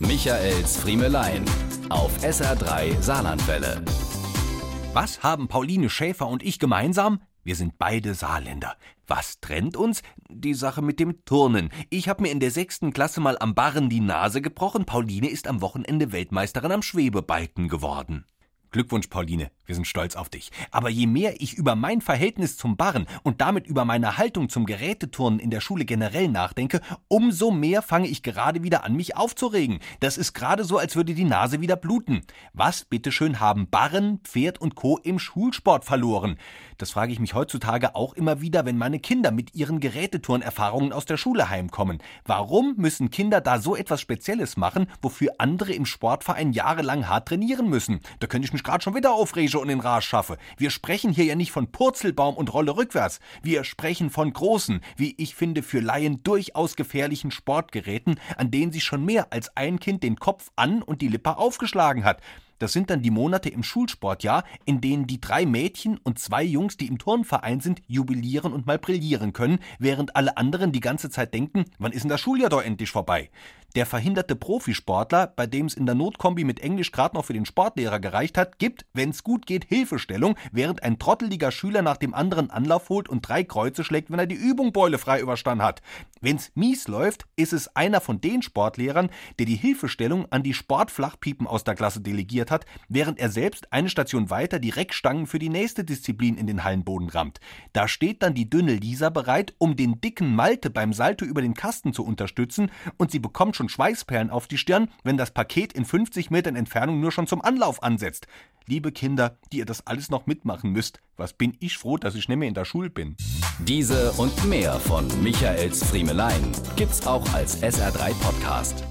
Michaels Friemelein auf SR3 Saarlandwelle. Was haben Pauline Schäfer und ich gemeinsam? Wir sind beide Saarländer. Was trennt uns? Die Sache mit dem Turnen. Ich habe mir in der sechsten Klasse mal am Barren die Nase gebrochen. Pauline ist am Wochenende Weltmeisterin am Schwebebalken geworden. Glückwunsch, Pauline, wir sind stolz auf dich. Aber je mehr ich über mein Verhältnis zum Barren und damit über meine Haltung zum Geräteturnen in der Schule generell nachdenke, umso mehr fange ich gerade wieder an, mich aufzuregen. Das ist gerade so, als würde die Nase wieder bluten. Was, bitteschön, haben Barren, Pferd und Co. im Schulsport verloren? Das frage ich mich heutzutage auch immer wieder, wenn meine Kinder mit ihren Geräteturnerfahrungen aus der Schule heimkommen. Warum müssen Kinder da so etwas Spezielles machen, wofür andere im Sportverein jahrelang hart trainieren müssen? Da könnte ich mich gerade schon wieder aufrege und den Ras schaffe. Wir sprechen hier ja nicht von Purzelbaum und Rolle rückwärts. Wir sprechen von großen, wie ich finde, für Laien durchaus gefährlichen Sportgeräten, an denen sich schon mehr als ein Kind den Kopf an und die Lippe aufgeschlagen hat. Das sind dann die Monate im Schulsportjahr, in denen die drei Mädchen und zwei Jungs, die im Turnverein sind, jubilieren und mal brillieren können, während alle anderen die ganze Zeit denken, wann ist denn das Schuljahr doch endlich vorbei? Der verhinderte Profisportler, bei dem es in der Notkombi mit Englisch gerade noch für den Sportlehrer gereicht hat, gibt, wenn's gut geht, Hilfestellung, während ein trotteliger Schüler nach dem anderen Anlauf holt und drei Kreuze schlägt, wenn er die Übung beulefrei überstanden hat. Wenn's mies läuft, ist es einer von den Sportlehrern, der die Hilfestellung an die Sportflachpiepen aus der Klasse delegiert hat, während er selbst eine Station weiter die Reckstangen für die nächste Disziplin in den Hallenboden rammt. Da steht dann die dünne Lisa bereit, um den dicken Malte beim Salto über den Kasten zu unterstützen und sie bekommt schon Schweißperlen auf die Stirn, wenn das Paket in 50 Metern Entfernung nur schon zum Anlauf ansetzt. Liebe Kinder, die ihr das alles noch mitmachen müsst, was bin ich froh, dass ich nicht mehr in der Schule bin. Diese und mehr von Michaels Friemelein gibt's auch als SR3 Podcast.